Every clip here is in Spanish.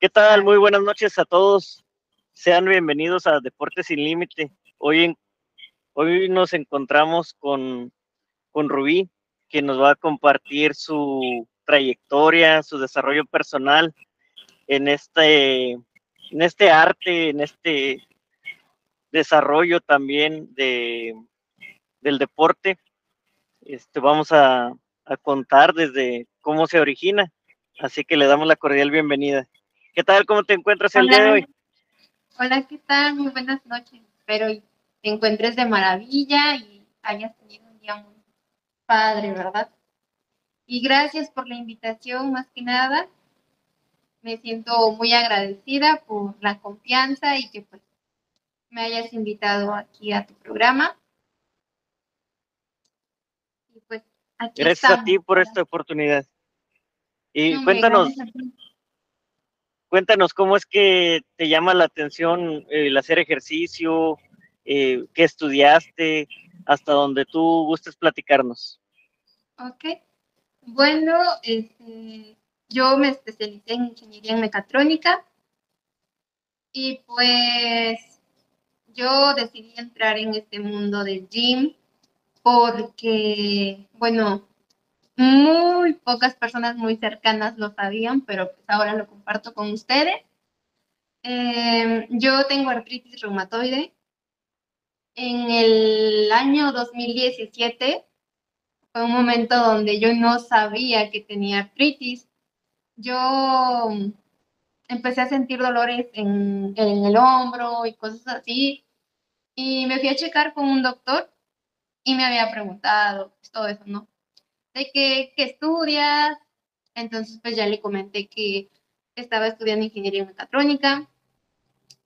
¿Qué tal? Muy buenas noches a todos. Sean bienvenidos a Deportes Sin Límite. Hoy, hoy nos encontramos con, con Rubí, que nos va a compartir su trayectoria, su desarrollo personal en este, en este arte, en este desarrollo también de, del deporte. Este, vamos a, a contar desde cómo se origina. Así que le damos la cordial bienvenida. ¿Qué tal? ¿Cómo te encuentras el día de hoy? Hola, ¿qué tal? Muy buenas noches. Espero te encuentres de maravilla y hayas tenido un día muy padre, ¿verdad? Y gracias por la invitación, más que nada. Me siento muy agradecida por la confianza y que pues me hayas invitado aquí a tu programa. Y pues aquí Gracias a ti por esta oportunidad. Y cuéntanos, cuéntanos cómo es que te llama la atención el hacer ejercicio, eh, qué estudiaste, hasta donde tú gustes platicarnos. Ok. Bueno, este, yo me especialicé en ingeniería en mecatrónica y pues yo decidí entrar en este mundo del gym porque, bueno, muy pocas personas muy cercanas lo sabían, pero pues ahora lo comparto con ustedes. Em, yo tengo artritis reumatoide. En el año 2017 fue un momento donde yo no sabía que tenía artritis. Yo empecé a sentir dolores en, en el hombro y cosas así. Y me fui a checar con un doctor y me había preguntado pues, todo eso, ¿no? De que, estudias. Entonces, pues ya le comenté que estaba estudiando ingeniería mecatrónica.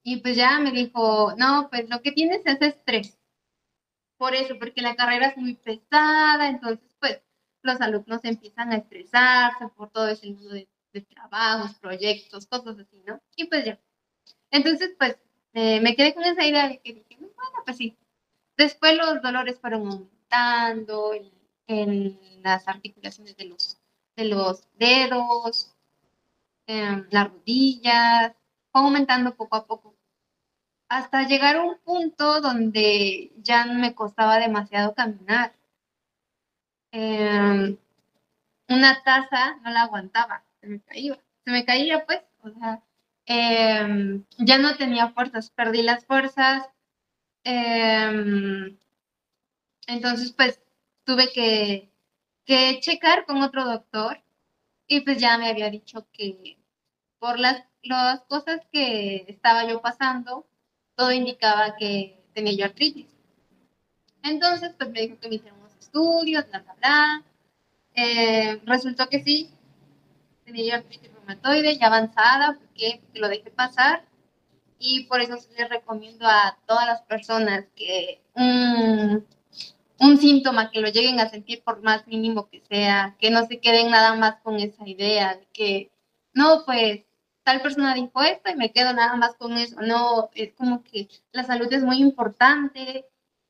Y pues ya me dijo, no, pues lo que tienes es estrés. Por eso, porque la carrera es muy pesada, entonces pues los alumnos empiezan a estresarse por todo ese mundo de, trabajos, proyectos, cosas así, ¿no? Y pues ya. Entonces, pues eh, me quedé con esa idea de que dije, bueno, pues sí. Después los dolores fueron aumentando, en las articulaciones de los, de los dedos, en las rodillas, aumentando poco a poco, hasta llegar a un punto donde ya me costaba demasiado caminar. Em, una taza no la aguantaba, se me caía, se me caía pues, o sea, em, ya no tenía fuerzas, perdí las fuerzas. Em, entonces, pues tuve que, checar con otro doctor y pues ya me había dicho que por las, las cosas que estaba yo pasando, todo indicaba que tenía yo artritis. Entonces, pues me dijo que me hicieron unos estudios, bla, bla, bla. Eh, resultó que sí, tenía yo artritis reumatoide ya avanzada, porque, lo dejé pasar. Y por eso les recomiendo a todas las personas que mm, un síntoma que lo lleguen a sentir por más mínimo que sea, que no se queden nada más con esa idea de que, no, pues tal persona dijo esto y me quedo nada más con eso. No, es como que la salud es muy importante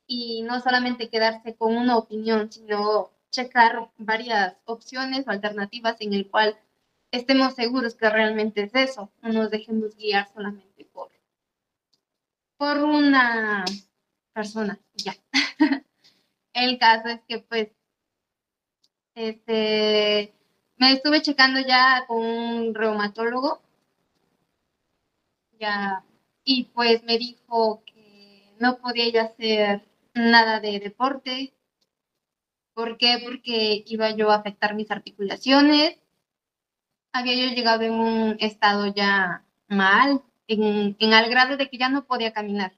y no solamente quedarse con una opinión, sino checar varias opciones o alternativas en el cual estemos seguros que realmente es eso, no nos dejemos guiar solamente por, por una persona, ya. El caso es que pues este me estuve checando ya con un reumatólogo ya y pues me dijo que no podía ya hacer nada de deporte. ¿Por qué? Porque iba yo a afectar mis articulaciones. Había yo llegado en un estado ya mal, en, en al grado de que ya no podía caminar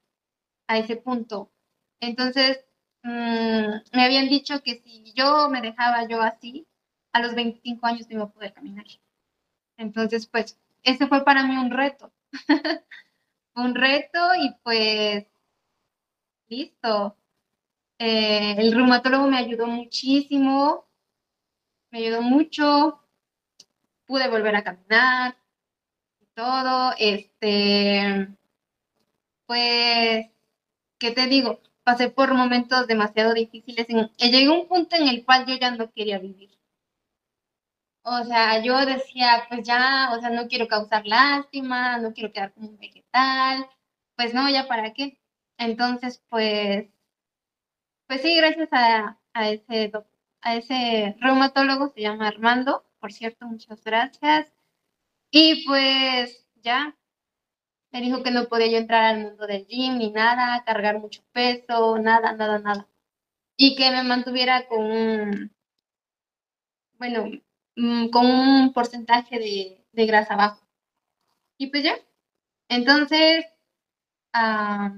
a ese punto. Entonces, Mm, me habían dicho que si yo me dejaba yo así, a los 25 años no iba a poder caminar. Entonces, pues, ese fue para mí un reto. un reto y pues, listo. Eh, el reumatólogo me ayudó muchísimo, me ayudó mucho, pude volver a caminar y todo. Este, pues, ¿qué te digo? Pasé por momentos demasiado difíciles. En, llegué a un punto en el cual yo ya no quería vivir. O sea, yo decía, pues ya, o sea, no quiero causar lástima, no quiero quedar como un vegetal, pues no, ya para qué. Entonces, pues, pues sí, gracias a ese, a ese reumatólogo, se llama Armando, por cierto, muchas gracias. Y pues ya, me dijo que no podía yo entrar al mundo del gym ni nada, cargar mucho peso, nada, nada, nada. Y que me mantuviera con un, bueno, mm, con un porcentaje de, de grasa bajo. Y pues ya. Entonces, ah,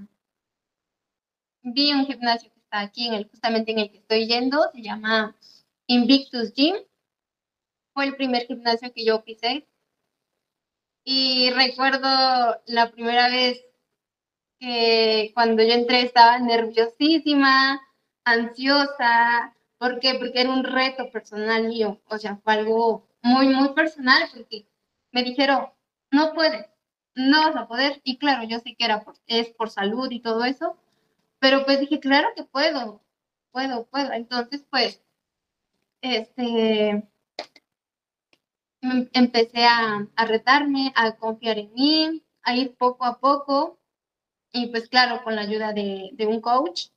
vi un gimnasio que está aquí, en el, justamente en el que estoy yendo, se llama Invictus Gym. Fue el primer gimnasio que yo pisé y recuerdo la primera vez que cuando yo entré estaba nerviosísima, ansiosa. ¿Por qué? Porque era un reto personal mío. O sea, fue algo muy, muy personal porque me dijeron, no puedes, no vas a poder. Y claro, yo sé que era es por salud y todo eso, pero pues dije, claro que puedo, puedo, puedo. Entonces, pues, este, empecé a, retarme, a confiar en mí, a ir poco a poco y pues claro, con la ayuda de, un coach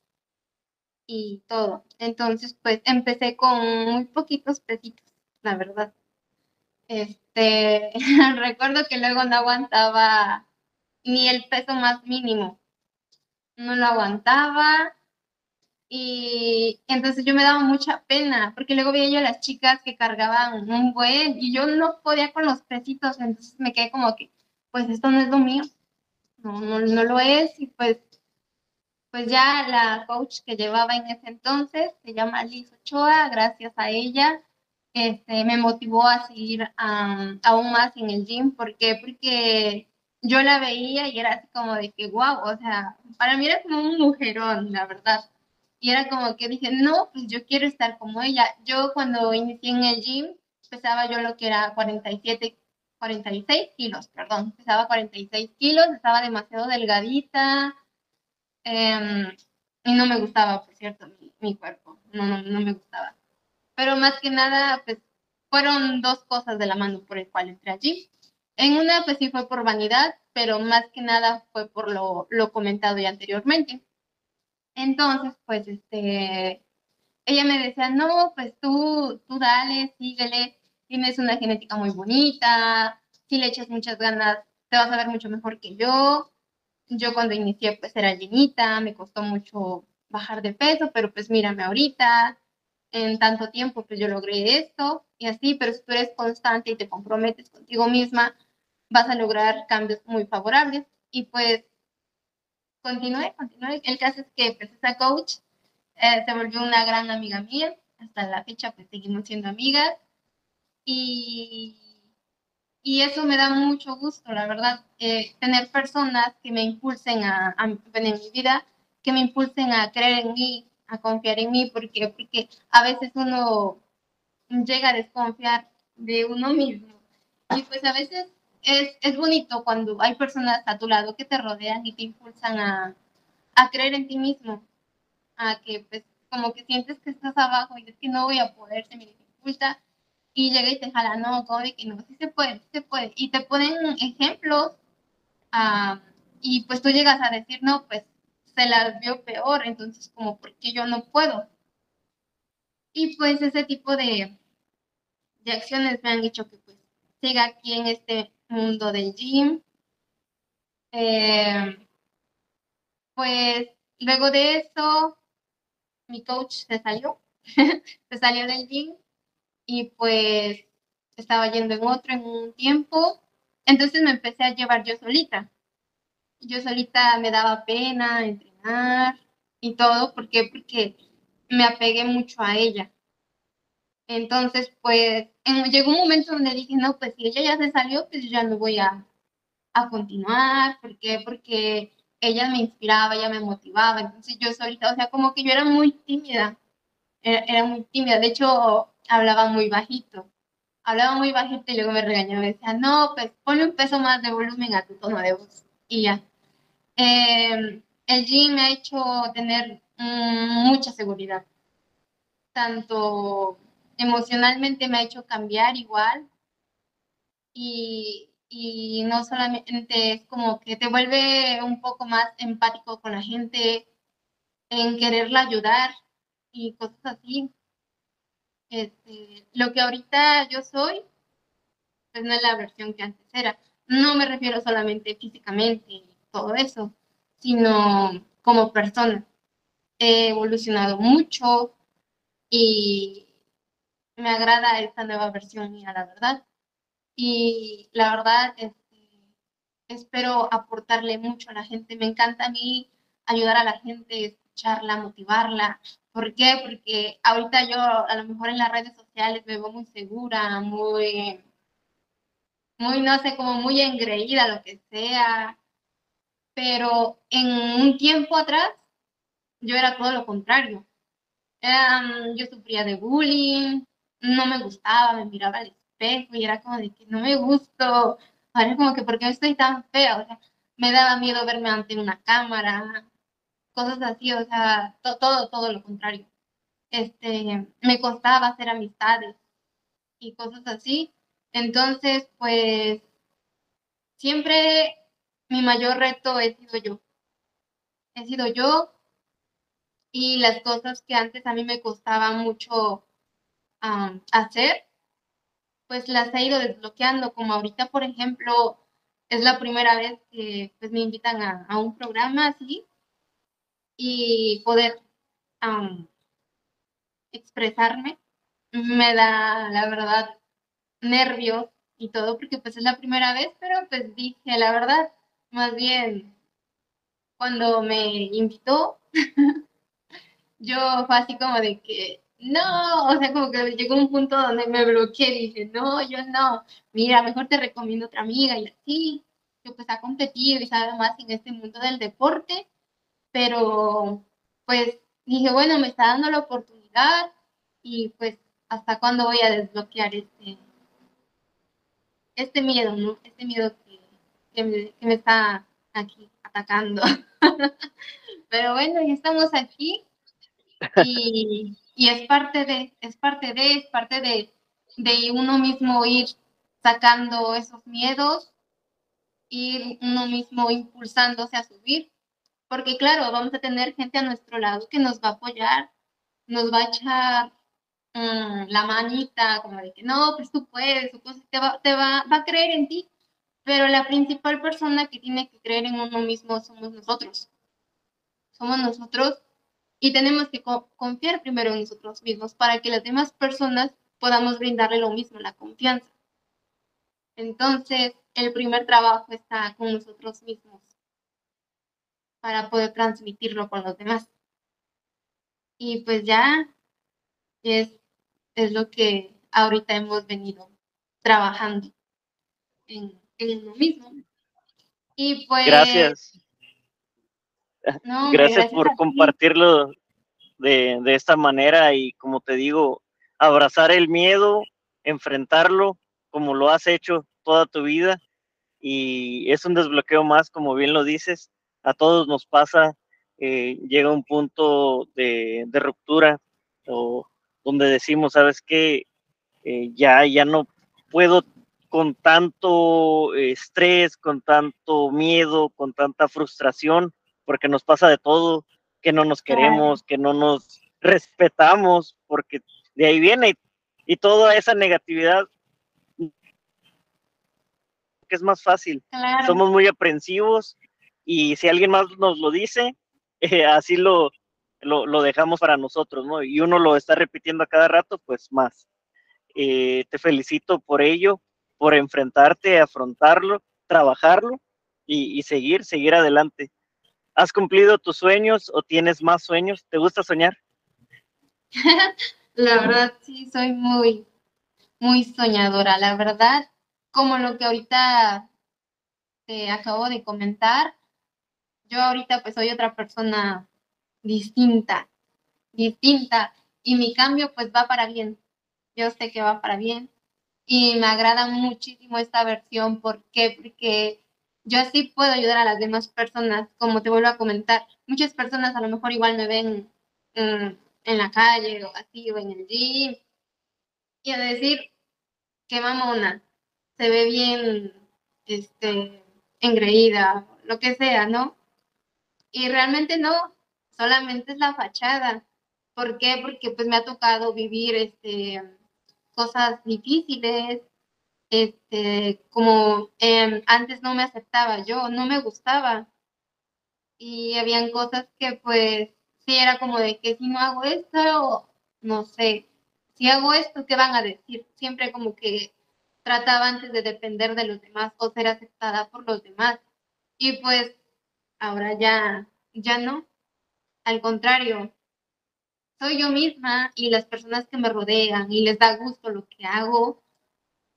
y todo. Entonces, pues empecé con muy poquitos pesitos, la verdad. Este, recuerdo que luego no aguantaba ni el peso más mínimo. No lo aguantaba y entonces yo me daba mucha pena, porque luego veía yo a las chicas que cargaban un buen y yo no podía con los pesitos, entonces me quedé como que, pues esto no es lo mío, no, no, no lo es, y pues, pues ya la coach que llevaba en ese entonces, se llama Liz Ochoa, gracias a ella, este, me motivó a seguir aún más en el gym, ¿por qué? Porque yo la veía y era así como de que, wow, o sea, para mí era como un mujerón, la verdad y era como que dije, no, pues yo quiero estar como ella. Yo cuando inicié en el gym, pesaba yo lo que era 47, 46 kilos, perdón, pesaba 46 kilos, estaba demasiado delgadita em, y no me gustaba, por cierto, mi, cuerpo, no, no, no me gustaba. Pero más que nada, pues fueron dos cosas de la mano por el cual entré allí. En una, pues sí fue por vanidad, pero más que nada fue por lo, lo comentado ya anteriormente. Entonces, pues, este, ella me decía, no, pues tú, tú dale, síguele, tienes una genética muy bonita, si le echas muchas ganas, te vas a ver mucho mejor que yo. Yo cuando inicié, pues era llenita, me costó mucho bajar de peso, pero pues mírame ahorita, en tanto tiempo, pues yo logré esto y así, pero si tú eres constante y te comprometes contigo misma, vas a lograr cambios muy favorables. Y pues continué, continué. El caso es que pues esa coach eh, se volvió una gran amiga mía. Hasta la fecha pues seguimos siendo amigas. Y, y eso me da mucho gusto, la verdad, eh, tener personas que me impulsen a, a, en mi vida, que me impulsen a creer en mí, a confiar en mí, porque, porque a veces uno llega a desconfiar de uno mismo. Y pues a veces es, es, bonito cuando hay personas a tu lado que te rodean y te impulsan a, a creer en ti mismo, a que pues como que sientes que estás abajo y es que no voy a poder, se me dificulta y llega y te jala, no, como de que no, sí se puede, sí se puede, y te ponen ejemplos uh, y pues tú llegas a decir, no, pues se las vio peor, entonces como, ¿por qué yo no puedo? Y pues ese tipo de, de acciones me han dicho que pues siga aquí en este mundo del gym. Eh, pues luego de eso, mi coach se salió, se salió del gym y pues estaba yendo en otro en un tiempo. Entonces me empecé a llevar yo solita. Yo solita me daba pena entrenar y todo, ¿por qué? Porque me apegué mucho a ella. Entonces, pues, llegó un momento donde dije, no, pues si ella ya se salió, pues ya no voy a, a continuar. ¿Por qué? Porque ella me inspiraba, ella me motivaba. Entonces yo solita, o sea, como que yo era muy tímida. Era, muy tímida. De hecho, hablaba muy bajito. Hablaba muy bajito y luego me regañaba. Me decía, no, pues ponle un peso más de volumen a tu tono de voz. Y ya. Em, el gym me ha hecho tener mm, mucha seguridad tanto emocionalmente me ha hecho cambiar igual. Y, y no solamente es como que te vuelve un poco más empático con la gente, en quererla ayudar y cosas así. Este, lo que ahorita yo soy, pues no es la versión que antes era. No me refiero solamente físicamente todo eso, sino como persona. He evolucionado mucho y me agrada esta nueva versión mía, la verdad. Y la verdad, este, espero aportarle mucho a la gente. Me encanta a mí ayudar a la gente, escucharla, motivarla. ¿Por qué? Porque ahorita yo a lo mejor en las redes sociales me veo muy segura, muy, muy, no sé, como muy engreída, lo que sea. Pero en un tiempo atrás yo era todo lo contrario. yo sufría de bullying, no me gustaba, me miraba al espejo y era como de que no me gusto. Ahora como que, ¿por qué estoy tan fea? O sea, me daba miedo verme ante una cámara, cosas así, o sea, todo, todo lo contrario. Este, me costaba hacer amistades y cosas así. Entonces, pues, siempre mi mayor reto he sido yo. He sido yo y las cosas que antes a mí me costaba mucho hacer, pues las he ido desbloqueando, como ahorita, por ejemplo, es la primera vez que pues, me invitan a, un programa así y poder expresarme me da, la verdad, nervios y todo, porque pues es la primera vez, pero pues dije, la verdad, más bien, cuando me invitó, yo fue así como de que, no, o sea, como que llegó un punto donde me bloqueé, dije, no, yo no, mira, mejor te recomiendo otra amiga y así, que pues ha competido y sabe más en este mundo del deporte, pero pues dije, bueno, me está dando la oportunidad y pues hasta cuándo voy a desbloquear este, este miedo, ¿no? Este miedo que, me, está aquí atacando. pero bueno, ya estamos aquí y, es parte de, es parte de, es parte de, de uno mismo ir sacando esos miedos, ir uno mismo impulsándose a subir porque claro, vamos a tener gente a nuestro lado que nos va a apoyar, nos va a echar mm, la manita, como de que no, pues tú puedes, te, va, te va, a creer en ti, pero la principal persona que tiene que creer en uno mismo somos nosotros. Somos nosotros y tenemos que confiar primero en nosotros mismos para que las demás personas podamos brindarle lo mismo, la confianza. Entonces, el primer trabajo está con nosotros mismos para poder transmitirlo con los demás. Y pues ya es, es lo que ahorita hemos venido trabajando en, lo mismo. Y pues... Gracias. Gracias, por compartirlo de, de esta manera y como te digo, abrazar el miedo, enfrentarlo como lo has hecho toda tu vida. Y es un desbloqueo más, como bien lo dices, a todos nos pasa, eh, llega un punto de, ruptura o donde decimos, sabes qué, eh, ya, ya no puedo con tanto estrés, con tanto miedo, con tanta frustración, porque nos pasa de todo, que no nos queremos, que no nos respetamos, porque de ahí viene y, toda esa negatividad que es más fácil. Somos muy aprensivos y si alguien más nos lo dice, eh, así lo, lo, dejamos para nosotros, ¿no? Y uno lo está repitiendo a cada rato, pues más. Eh, te felicito por ello, por enfrentarte, afrontarlo, trabajarlo y, y seguir, seguir adelante. ¿Has cumplido tus sueños o tienes más sueños? ¿Te gusta soñar? la verdad, sí, soy muy, muy soñadora. La verdad, como lo que ahorita te acabo de comentar, yo ahorita pues soy otra persona distinta, distinta, y mi cambio pues va para bien. Yo sé que va para bien y me agrada muchísimo esta versión. ¿Por qué? Porque yo así puedo ayudar a las demás personas, como te vuelvo a comentar. Muchas personas a lo mejor igual me ven mm, en la calle o así o en el gym y a decir, qué mamona, se ve bien, este, engreída, lo que sea, ¿no? Y realmente no, solamente es la fachada. ¿Por qué? Porque pues me ha tocado vivir, este, cosas difíciles, este, como em, antes no me aceptaba yo, no me gustaba. Y habían cosas que pues sí era como de que si no hago esto, no sé, si hago esto, ¿qué van a decir? Siempre como que trataba antes de depender de los demás o ser aceptada por los demás. Y pues ahora ya, ya no. Al contrario, soy yo misma y las personas que me rodean y les da gusto lo que hago,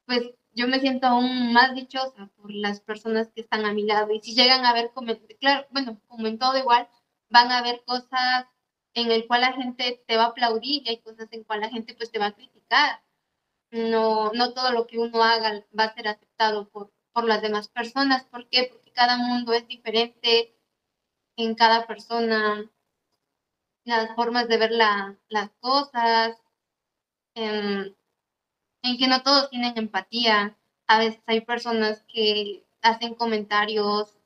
pues yo me siento aún más dichosa por las personas que están a mi lado. Y si llegan a ver, claro, bueno, como en todo igual, van a ver cosas en el cual la gente te va a aplaudir y hay cosas en cual la gente pues te va a criticar. No, no todo lo que uno haga va a ser aceptado por, por las demás personas. ¿Por qué? Porque cada mundo es diferente en cada persona, las formas de ver las cosas, en, en que no todos tienen empatía. A veces hay personas que hacen comentarios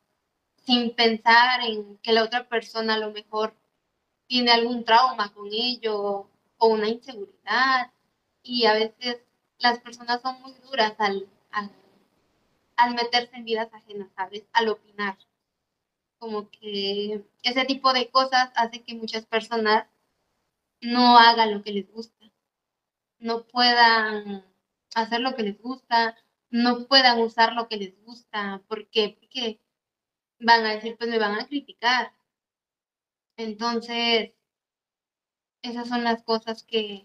sin pensar en que la otra persona a lo mejor tiene algún trauma con ello o una inseguridad. Y a veces las personas son muy duras al, al, meterse en vidas ajenas, ¿sabes? Al opinar. Como que ese tipo de cosas hace que muchas personas no hagan lo que les gusta, no puedan hacer lo que les gusta, no puedan usar lo que les gusta. ¿Por qué? Porque van a decir, pues me van a criticar. Entonces, esas son las cosas que,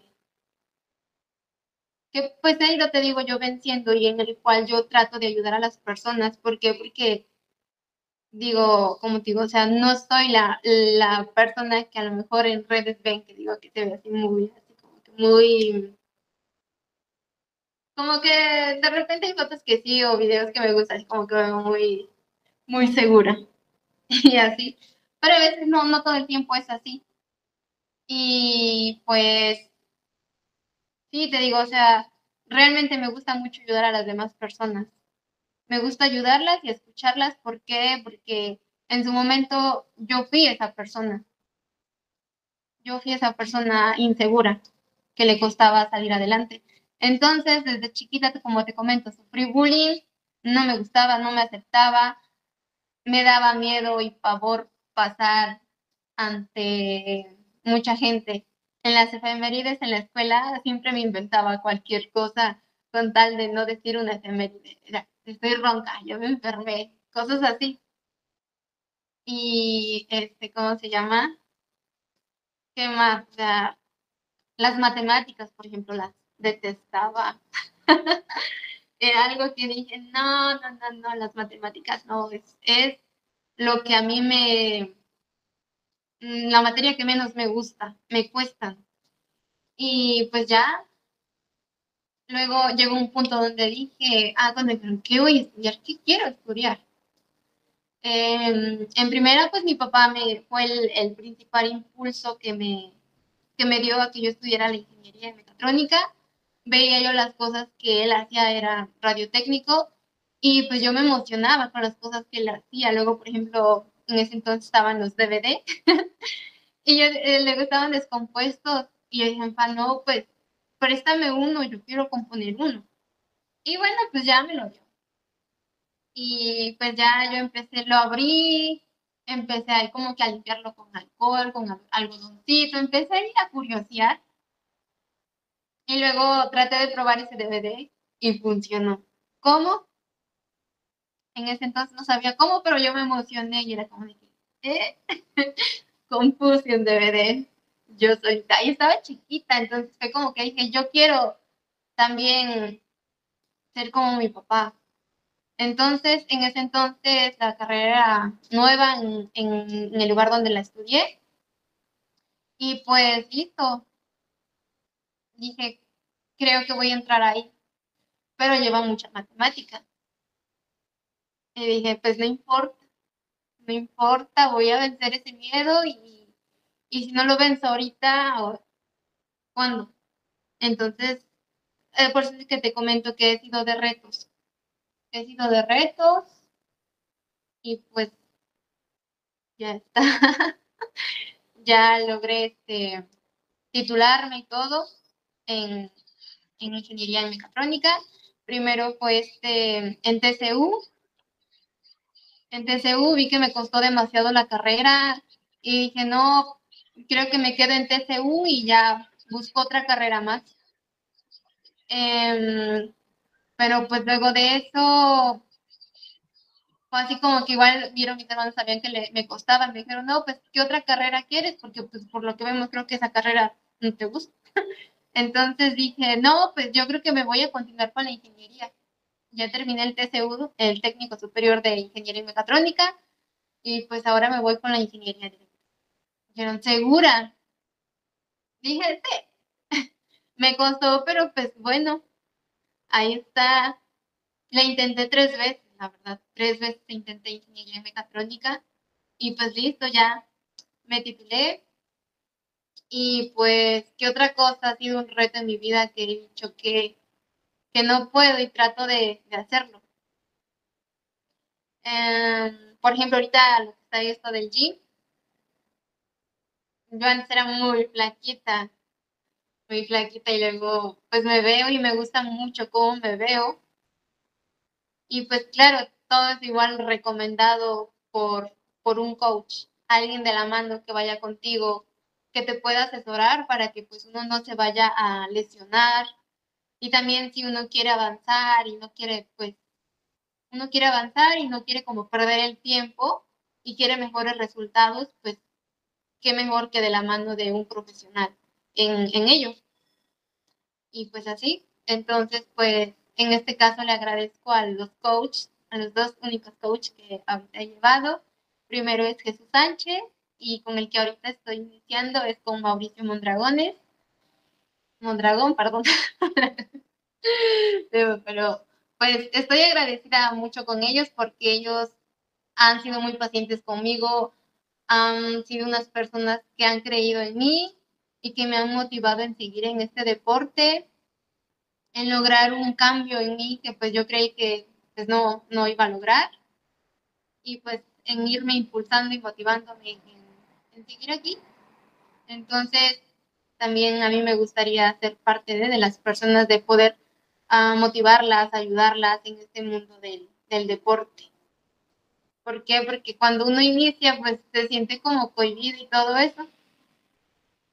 que pues he ido, te digo, yo venciendo y en el cual yo trato de ayudar a las personas. ¿Por qué? Porque digo, como te digo, o sea, no soy la, la persona que a lo mejor en redes ven que digo que se ve así muy, así como que muy, como que de repente hay fotos que sí o videos que me gustan, como que veo muy, muy segura y así pero a veces no, no todo el tiempo es así. Y pues, sí, te digo, o sea, realmente me gusta mucho ayudar a las demás personas. Me gusta ayudarlas y escucharlas. ¿Por qué? Porque en su momento yo fui esa persona. Yo fui esa persona insegura que le costaba salir adelante. Entonces, desde chiquita, como te comento, sufrí bullying, no me gustaba, no me aceptaba, me daba miedo y pavor pasar ante mucha gente. En las efemérides en la escuela siempre me inventaba cualquier cosa con tal de no decir una efeméride. estoy ronca, yo me enfermé, cosas así. Y, este, ¿cómo se llama? ¿Qué más? las matemáticas, por ejemplo, las detestaba. Era algo que dije, no, no, no, no, las matemáticas no, es, es lo que a mí me, la materia que menos me gusta, me cuesta. Y pues ya, luego llegó un punto donde dije, ah, donde, ¿qué voy a estudiar? ¿Qué quiero estudiar? Em, en primera, pues mi papá me fue el, principal impulso que me, que me dio a que yo estudiara la ingeniería en mecatrónica. Veía yo las cosas que él hacía, era radiotécnico, y pues yo me emocionaba con las cosas que él hacía. Luego, por ejemplo, en ese entonces estaban los DVD y yo, eh, le gustaban descompuestos y yo dije, no, pues préstame uno, yo quiero componer uno. Y bueno, pues ya me lo dio. Y pues ya yo empecé, lo abrí, empecé ahí como que a limpiarlo con alcohol, con algodoncito, empecé a ir a curiosear. Y luego traté de probar ese DVD y funcionó. ¿Cómo? en ese entonces no sabía cómo, pero yo me emocioné y era como de que, ¿eh? Confusión DVD. Yo soy, ahí estaba chiquita, entonces fue como que dije, yo quiero también ser como mi papá. Entonces, en ese entonces, la carrera era nueva en, en el lugar donde la estudié. Y pues, listo. Dije, creo que voy a entrar ahí. Pero lleva mucha matemática. Y dije, pues no importa, no importa, voy a vencer ese miedo y, si no lo venzo ahorita, ¿cuándo? Entonces, eh, por eso es que te comento que he sido de retos. He sido de retos y pues ya está. ya logré este, titularme y todo en, en ingeniería en mecatrónica. Primero fue este, en TCU. En TCU vi que me costó demasiado la carrera y dije, no, creo que me quedo en TCU y ya busco otra carrera más. Em, pero pues luego de eso, fue así como que igual vieron mis hermanos, sabían que le, me costaba, me dijeron, no, pues, ¿qué otra carrera quieres? Porque pues por lo que vemos creo que esa carrera no te gusta. Entonces dije, no, pues yo creo que me voy a continuar con la ingeniería. Ya terminé el TCU, el técnico superior de ingeniería y mecatrónica, y pues ahora me voy con la ingeniería Dijeron, ¿segura? Dije, sí. me costó, pero pues bueno, ahí está. La intenté tres veces, la verdad. Tres veces intenté ingeniería mecatrónica y pues listo, ya me titulé. Y pues, ¿qué otra cosa ha sido un reto en mi vida que he dicho que, que no puedo y trato de, hacerlo? Em, por ejemplo, ahorita lo que está esto del gym. Yo antes era muy flaquita, muy flaquita y luego pues me veo y me gusta mucho cómo me veo. Y pues claro, todo es igual recomendado por, por un coach, alguien de la mano que vaya contigo, que te pueda asesorar para que pues uno no se vaya a lesionar. Y también si uno quiere avanzar y no quiere pues, uno quiere avanzar y no quiere como perder el tiempo y quiere mejores resultados, pues qué mejor que de la mano de un profesional en, en ello. Y pues así, entonces pues en este caso le agradezco a los coaches, a los dos únicos coaches que he llevado. Primero es Jesús Sánchez y con el que ahorita estoy iniciando es con Mauricio Mondragones. Mondragón, perdón. pero, pues estoy agradecida mucho con ellos porque ellos han sido muy pacientes conmigo, han sido unas personas que han creído en mí y que me han motivado en seguir en este deporte, en lograr un cambio en mí que pues yo creí que pues no, no iba a lograr y pues en irme impulsando y motivándome en, seguir aquí. Entonces, también a mí me gustaría ser parte de, las personas de poder ah, motivarlas, ayudarlas en este mundo del, del deporte. ¿Por qué? Porque cuando uno inicia, pues se siente como cohibido y todo eso.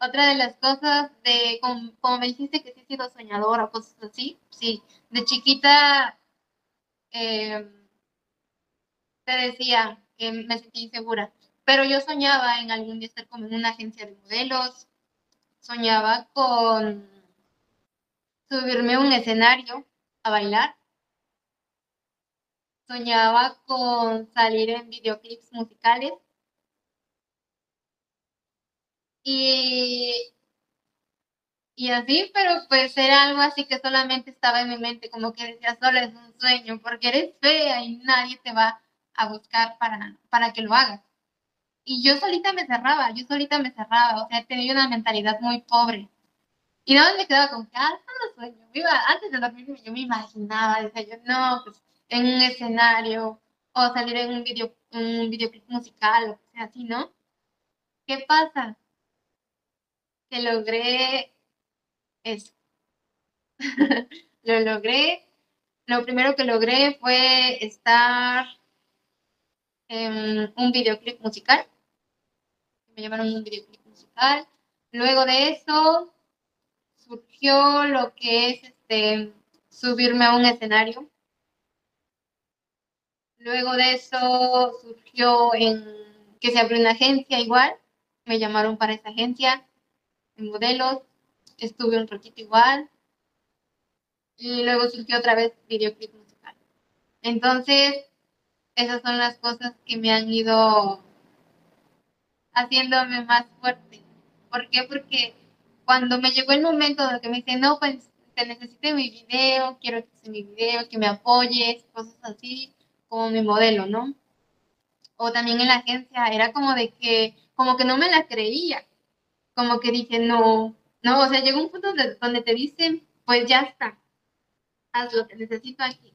Otra de las cosas de, como, me dijiste que sí he sido soñadora cosas así, sí, de chiquita eh, te decía que me sentí insegura, pero yo soñaba en algún día estar como en una agencia de modelos, soñaba con subirme a un escenario a bailar, soñaba con salir en videoclips musicales. Y, y así, pero pues era algo así que solamente estaba en mi mente, como que decía, solo es un sueño, porque eres fea y nadie te va a buscar para, para que lo hagas. Y yo solita me cerraba, yo solita me cerraba, o sea, tenía una mentalidad muy pobre. Y nada más me quedaba con que, ah, solo sueño. Iba, antes de dormir yo me imaginaba, decía yo, no, pues en un escenario o salir en un video, un videoclip musical o sea así, ¿no? ¿Qué pasa? Que logré eso. Lo logré. Lo primero que logré fue estar en un videoclip musical. Me llamaron un videoclip musical. Luego de eso surgió lo que es este subirme a un escenario Luego de eso surgió que se abrió una agencia igual, me llamaron para esa agencia en modelos, estuve un ratito igual, y luego surgió otra vez videoclip musical. Entonces, esas son las cosas que me han ido haciéndome más fuerte. ¿Por qué? Porque cuando me llegó el momento de que me dicen, no, pues te necesito mi video, quiero que sea mi video, que me apoyes, cosas así, como mi modelo, ¿no? O también en la agencia era como de que, como que no me la creía, como que dije, no, no, o sea, llegó un punto donde te dicen, pues ya está, haz lo que necesito aquí.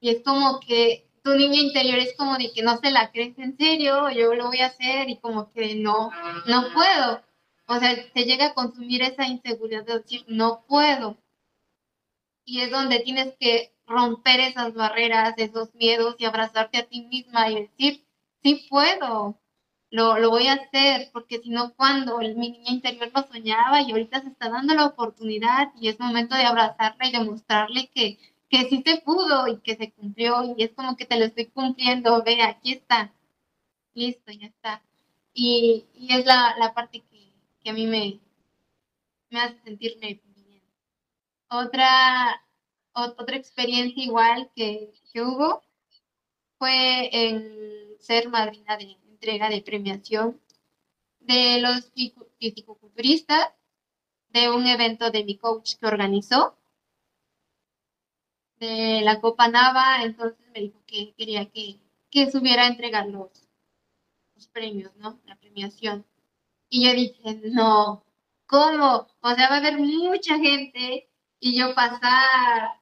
Y es como que tu niña interior es como de que no se la crees en serio, yo lo voy a hacer y como que no, no puedo. O sea, te llega a consumir esa inseguridad de decir, no puedo. Y es donde tienes que romper esas barreras, esos miedos y abrazarte a ti misma y decir, sí puedo, lo, lo voy a hacer, porque si no, cuando mi niña interior lo soñaba y ahorita se está dando la oportunidad y es momento de abrazarla y demostrarle que, que sí se pudo y que se cumplió y es como que te lo estoy cumpliendo, ve, aquí está, listo, ya está. Y, y es la, la parte que, que, a mí me, me hace sentirme bien. Otra, otra experiencia igual que, que hubo fue en ser madrina de entrega de premiación de los fisicoculturistas de un evento de mi coach que organizó de la Copa Nava, entonces me dijo que quería que, que subiera a entregar los, los premios, ¿no? La premiación. Y yo dije, no, ¿cómo? O sea, va a haber mucha gente y yo pasar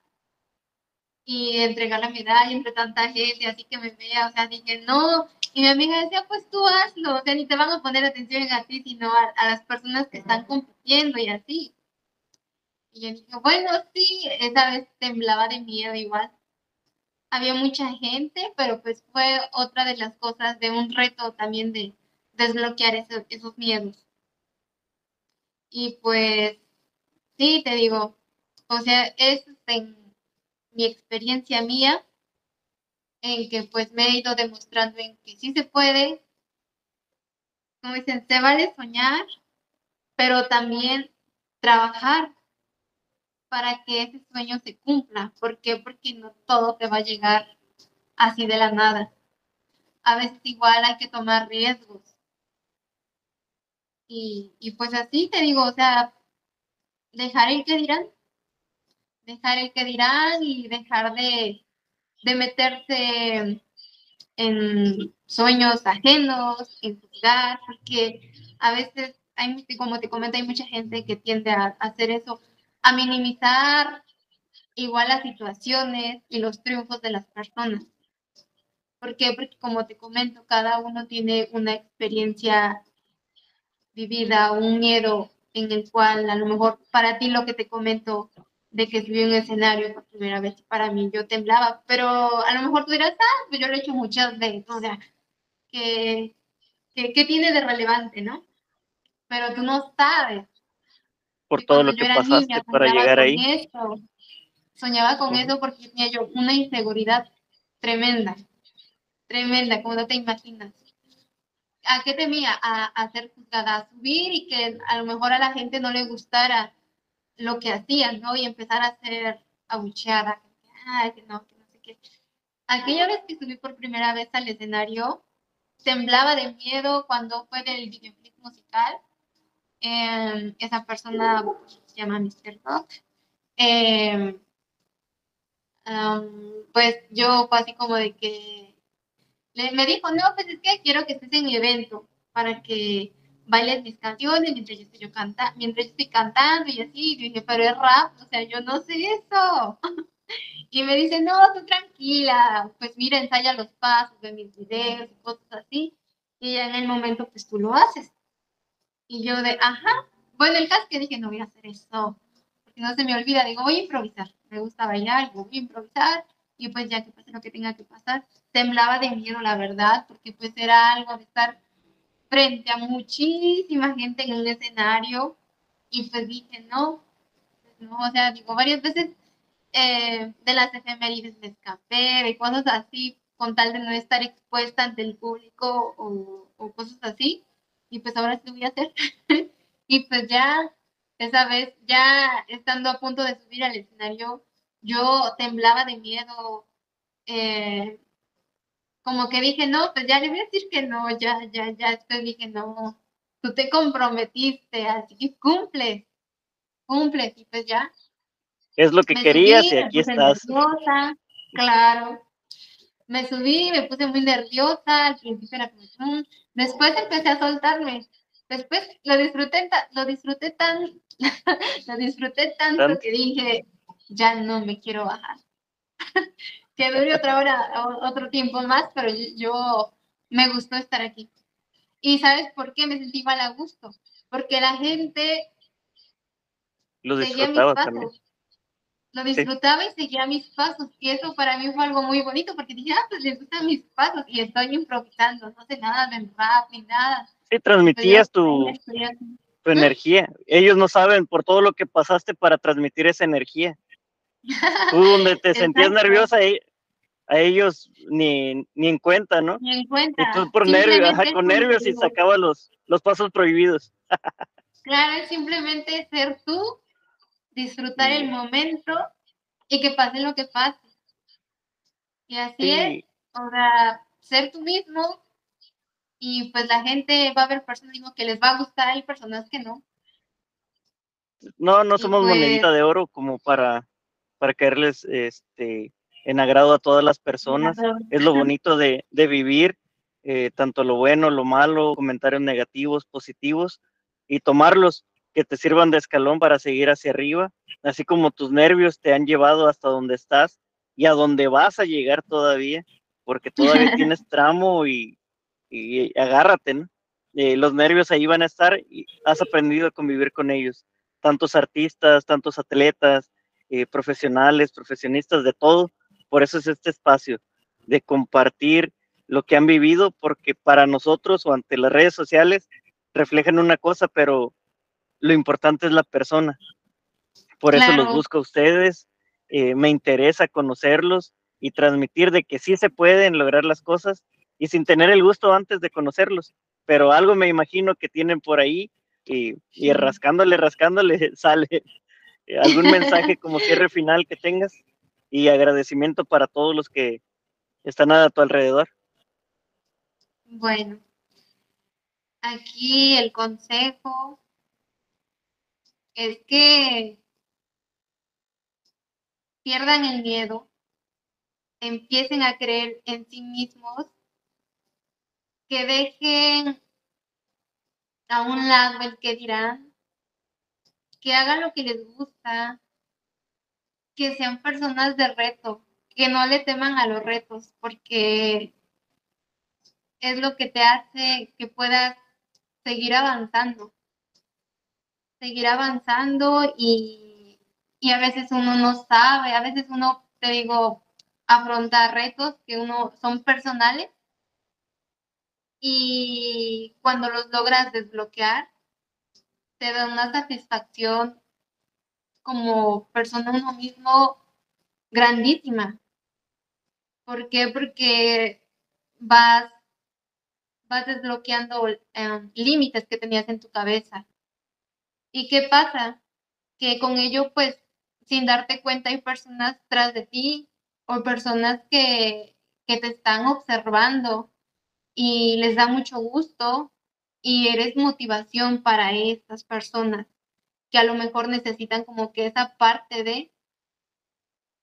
y entregar la medalla entre tanta gente, así que me vea, o sea, dije, no. Y mi amiga decía, pues tú hazlo, o sea, ni te van a poner atención a ti, sino a, a las personas que están compitiendo y así. Y yo dije, bueno, sí, esa vez temblaba de miedo igual. Había mucha gente, pero pues fue otra de las cosas de un reto también de desbloquear esos, esos miedos. Y pues, sí, te digo, o sea, es en mi experiencia mía, en que pues me he ido demostrando en que sí se puede, como dicen, se vale soñar, pero también trabajar para que ese sueño se cumpla. ¿Por qué? Porque no todo te va a llegar así de la nada. A veces igual hay que tomar riesgos. Y, y pues así te digo, o sea, dejar el que dirán, dejar el que dirán y dejar de, de meterse en sueños ajenos, en juzgar, porque a veces, hay, como te comento, hay mucha gente que tiende a hacer eso a minimizar igual las situaciones y los triunfos de las personas. ¿Por qué? Porque como te comento, cada uno tiene una experiencia vivida, un miedo en el cual a lo mejor para ti lo que te comento de que subí un escenario por primera vez, para mí yo temblaba, pero a lo mejor tú dirás, ah, pues yo lo he hecho muchas veces, o sea, ¿qué, qué, tiene de relevante, no? Pero tú no sabes por todo lo que pasaste para llegar ahí. soñaba con eso porque tenía yo una inseguridad tremenda, tremenda, como no te imaginas. ¿A qué temía? A, a, ser juzgada, a subir y que a lo mejor a la gente no le gustara lo que hacía, ¿no? Y empezar a ser abucheada, que no, que no sé qué. Aquella vez que subí por primera vez al escenario, temblaba de miedo cuando fue del videoclip musical Em, esa persona se llama Mr. Rock. Em, pues yo fue así como de que me dijo, no, pues es que quiero que estés en mi evento para que bailes mis canciones mientras yo estoy, mientras estoy cantando y así. Dije, pero es rap, o sea, yo no sé eso. y me dice, no, tú tranquila, pues mira, ensaya los pasos de mis videos y cosas así. Y ya en el momento, pues tú lo haces. Y yo de, ajá. Bueno, el caso que dije, no voy a hacer eso, porque no se me olvida. Digo, voy a improvisar. Me gusta bailar, voy a improvisar. Y pues ya que pase lo que tenga que pasar. Temblaba de miedo, la verdad, porque pues era algo de estar frente a muchísima gente en un escenario. Y pues dije, no, pues no, o sea, digo, varias veces eh, de las efemérides me escapé, de cosas así, con tal de no estar expuesta ante el público o cosas así y pues ahora sí lo voy a hacer. y pues ya, esa vez, ya estando a punto de subir al escenario, yo temblaba de miedo. Eh, como que dije, no, pues ya le voy a decir que no, ya, ya, ya. Después dije, no, tú te comprometiste, así que cumple, cumple, y pues ya. Es lo que querías y aquí estás. Nerviosa, claro. Me subí, me puse muy nerviosa, al principio era como, mm", Después empecé a soltarme. Después lo disfruté, lo disfruté tan, lo disfruté tanto que dije, ya no me quiero bajar. que dure otra hora, otro tiempo más, pero yo, me gustó estar aquí. ¿Y sabes por qué me sentí mal a gusto? Porque la gente lo disfrutaba también. Lo disfrutaba y seguía mis pasos. Y eso para mí fue algo muy bonito porque dije, ah, pues les gustan mis pasos y estoy improvisando. No sé nada de rap ni nada. Sí, transmitías tu, tu energía. Ellos no saben por todo lo que pasaste para transmitir esa energía. Tú donde te sentías nerviosa, eh, a ellos ni, ni en cuenta, ¿no? Ni en cuenta. Y tú por nervios, con nervios y sacaba los, los pasos prohibidos. claro, es simplemente ser tú, disfrutar el momento y que pase lo que pase. Y así es, o sea, ser tú mismo y pues la gente va a ver personas que les va a gustar y personas que no. No, no somos monedita pues de oro como para para caerles este, en agrado a todas las personas. Es lo bonito de, vivir, eh, tanto lo bueno, lo malo, comentarios negativos, positivos, y tomarlos que te sirvan de escalón para seguir hacia arriba, así como tus nervios te han llevado hasta donde estás y a donde vas a llegar todavía, porque todavía tienes tramo y, agárrate, ¿no? Eh, los nervios ahí van a estar y has aprendido a convivir con ellos, tantos artistas, tantos atletas, eh, profesionales, profesionistas de todo. Por eso es este espacio de compartir lo que han vivido, porque para nosotros o ante las redes sociales reflejan una cosa, pero lo importante es la persona. Por eso los busco a ustedes, eh, me interesa conocerlos y transmitir de que sí se pueden lograr las cosas y sin tener el gusto antes de conocerlos, pero algo me imagino que tienen por ahí y, y rascándole, rascándole sale eh, algún mensaje como cierre final que tengas y agradecimiento para todos los que están a tu alrededor. Bueno, aquí el consejo es que pierdan el miedo, empiecen a creer en sí mismos, que dejen a un lado el que dirán que hagan lo que les gusta, que sean personas de reto, que no le teman a los retos, porque es lo que te hace que puedas seguir avanzando, seguir avanzando y, y a veces uno no sabe, a veces uno, te digo, afronta retos que uno son personales y cuando los logras desbloquear, te da una satisfacción como persona uno mismo grandísima. ¿Por qué? Porque vas, vas desbloqueando em, límites que tenías en tu cabeza. ¿Y qué pasa? Que con ello, pues, sin darte cuenta, hay personas tras de ti o personas que, que te están observando y les da mucho gusto y eres motivación para estas personas que a lo mejor necesitan como que esa parte de,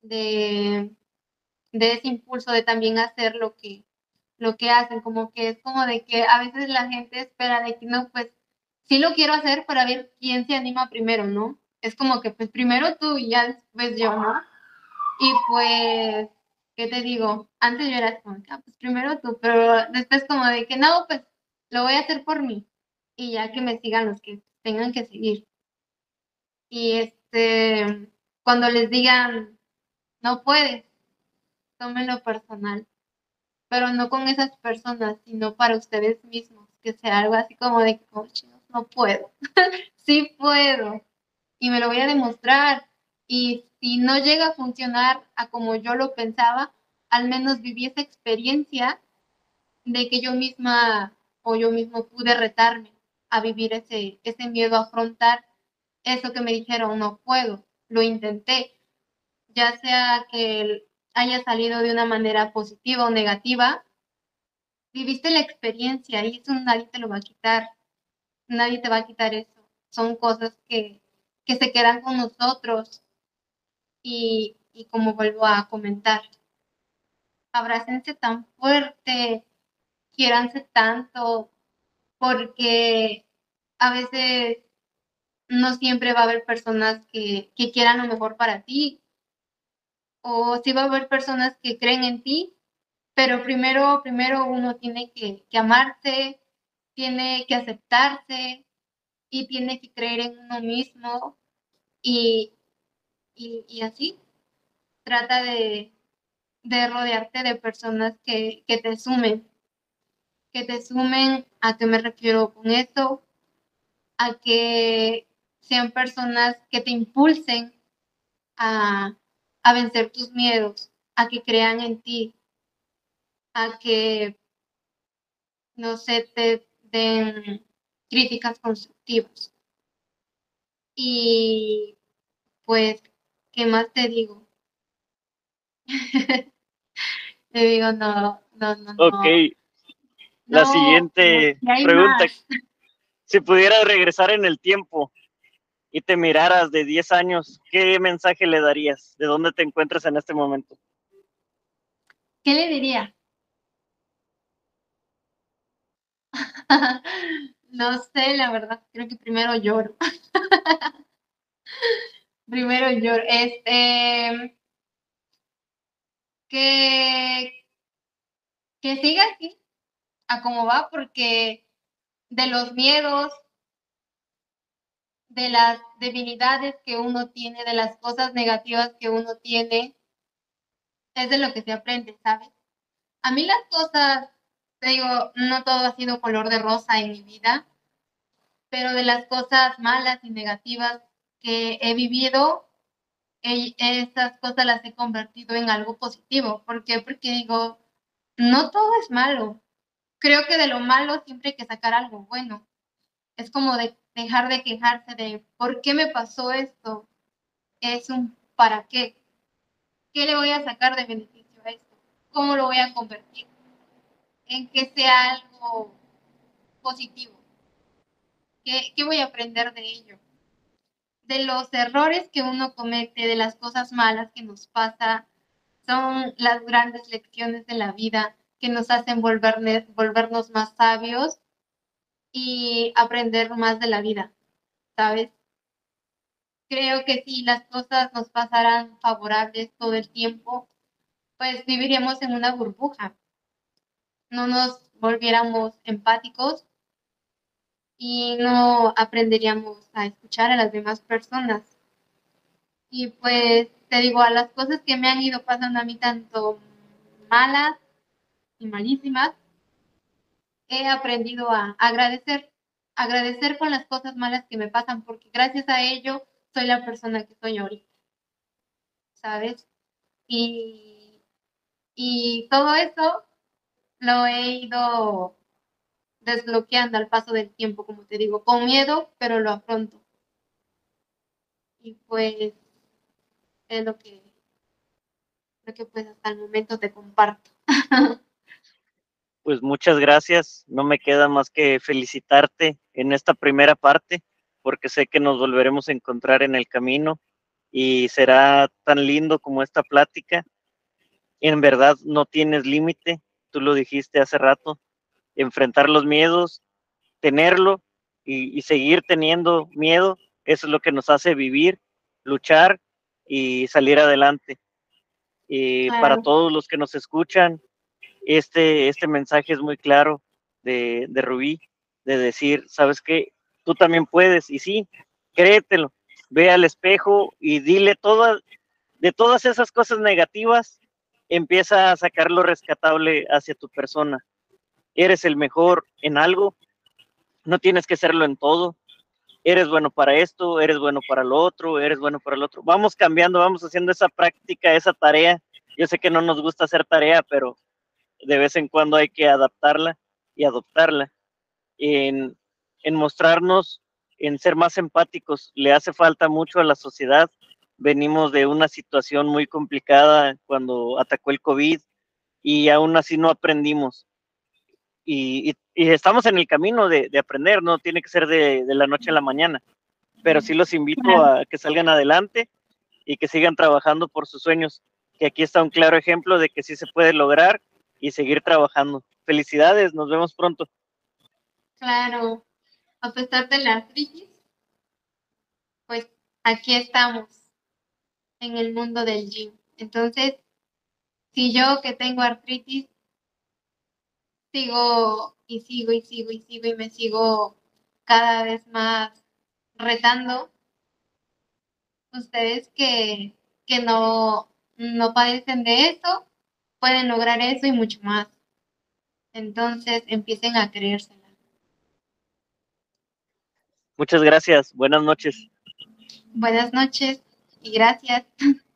de, ese impulso de también hacer lo que, lo que hacen, como que es como de que a veces la gente espera de que no, pues sí lo quiero hacer para ver quién se anima primero, ¿no? Es como que pues primero tú y ya después yo, ¿no? Y pues, ¿qué te digo? Antes yo era como, ah, pues primero tú, pero después como de que no, pues lo voy a hacer por mí y ya que me sigan los que tengan que seguir. Y este, cuando les digan, no puedes, tómenlo personal, pero no con esas personas, sino para ustedes mismos, que sea algo así como de, oh, no puedo, sí puedo, y me lo voy a demostrar. Y si no llega a funcionar a como yo lo pensaba, al menos viví esa experiencia de que yo misma o yo mismo pude retarme a vivir ese, ese miedo, a afrontar eso que me dijeron, no puedo, lo intenté, ya sea que haya salido de una manera positiva o negativa, viviste la experiencia y eso nadie te lo va a quitar, nadie te va a quitar eso, son cosas que, que se quedan con nosotros y, y como vuelvo a comentar, abrácense tan fuerte, quiéranse tanto, porque a veces no siempre va a haber personas que, quieran lo mejor para ti o si va a haber personas que creen en ti, pero primero, primero uno tiene que, que amarse, tiene que aceptarse y tiene que creer en uno mismo y, y, así trata de, de, rodearte de personas que, que te sumen, que te sumen, ¿a qué me refiero con esto? A que sean personas que te impulsen a, a vencer tus miedos, a que crean en ti, a que, no sé, te den críticas constructivas. Y pues, ¿qué más te digo? te digo, no, no, no. Ok. La siguiente pregunta. Si pudieras regresar en el tiempo y te miraras de 10 años, ¿qué mensaje le darías? ¿De dónde te encuentras en este momento? ¿Qué le diría? no sé, la verdad, creo que primero lloro. primero lloro. Este. Que. Que siga así, a cómo va, porque de los miedos, de las debilidades que uno tiene, de las cosas negativas que uno tiene, es de lo que se aprende, ¿sabes? A mí las cosas, te digo, no todo ha sido color de rosa en mi vida, pero de las cosas malas y negativas que he vivido, esas cosas las he convertido en algo positivo. ¿Por qué? Porque digo, no todo es malo. Creo que de lo malo siempre hay que sacar algo bueno. Es como de dejar de quejarse de por qué me pasó esto. Es un para qué. ¿Qué le voy a sacar de beneficio a esto? ¿Cómo lo voy a convertir? En que sea algo positivo. ¿Qué, qué voy a aprender de ello? De los errores que uno comete, de las cosas malas que nos pasa, son las grandes lecciones de la vida que nos hacen volvernos, volvernos más sabios y aprender más de la vida, ¿sabes? Creo que si las cosas nos pasaran favorables todo el tiempo, pues viviríamos en una burbuja. No nos volviéramos empáticos y no aprenderíamos a escuchar a las demás personas. Y pues te digo, a las cosas que me han ido pasando a mí tanto malas y malísimas, he aprendido a agradecer, agradecer con las cosas malas que me pasan, porque gracias a ello soy la persona que soy ahorita, ¿sabes? Y, y todo eso lo he ido desbloqueando al paso del tiempo, como te digo, con miedo, pero lo afronto. Y pues es lo que, lo que pues hasta el momento te comparto. pues muchas gracias. No me queda más que felicitarte en esta primera parte, porque sé que nos volveremos a encontrar en el camino y será tan lindo como esta plática. En verdad no tienes límite, tú lo dijiste hace rato, enfrentar los miedos, tenerlo y, seguir teniendo miedo, eso es lo que nos hace vivir, luchar y salir adelante. Y para todos los que nos escuchan, este, este mensaje es muy claro de, de Rubí, de decir, ¿sabes qué? Tú también puedes, y sí, créetelo, ve al espejo y dile todas, de todas esas cosas negativas, empieza a sacar lo rescatable hacia tu persona. Eres el mejor en algo, no tienes que serlo en todo. Eres bueno para esto, eres bueno para lo otro, eres bueno para lo otro. Vamos cambiando, vamos haciendo esa práctica, esa tarea. Yo sé que no nos gusta hacer tarea, pero de vez en cuando hay que adaptarla y adoptarla. En, en mostrarnos, en ser más empáticos, le hace falta mucho a la sociedad. Venimos de una situación muy complicada cuando atacó el COVID y aún así no aprendimos. Y, y, estamos en el camino de, de, aprender, no tiene que ser de, de la noche a la mañana, pero sí los invito a que salgan adelante y que sigan trabajando por sus sueños, que aquí está un claro ejemplo de que sí se puede lograr y seguir trabajando. Felicidades, nos vemos pronto. Claro, a pesar de las crisis, pues aquí estamos en el mundo del gym. Entonces, si yo que tengo artritis, sigo y sigo y sigo y sigo y me sigo cada vez más retando, ustedes que, que no, no padecen de eso, pueden lograr eso y mucho más. Entonces empiecen a creérsela. Muchas gracias. Buenas noches. Buenas noches y gracias.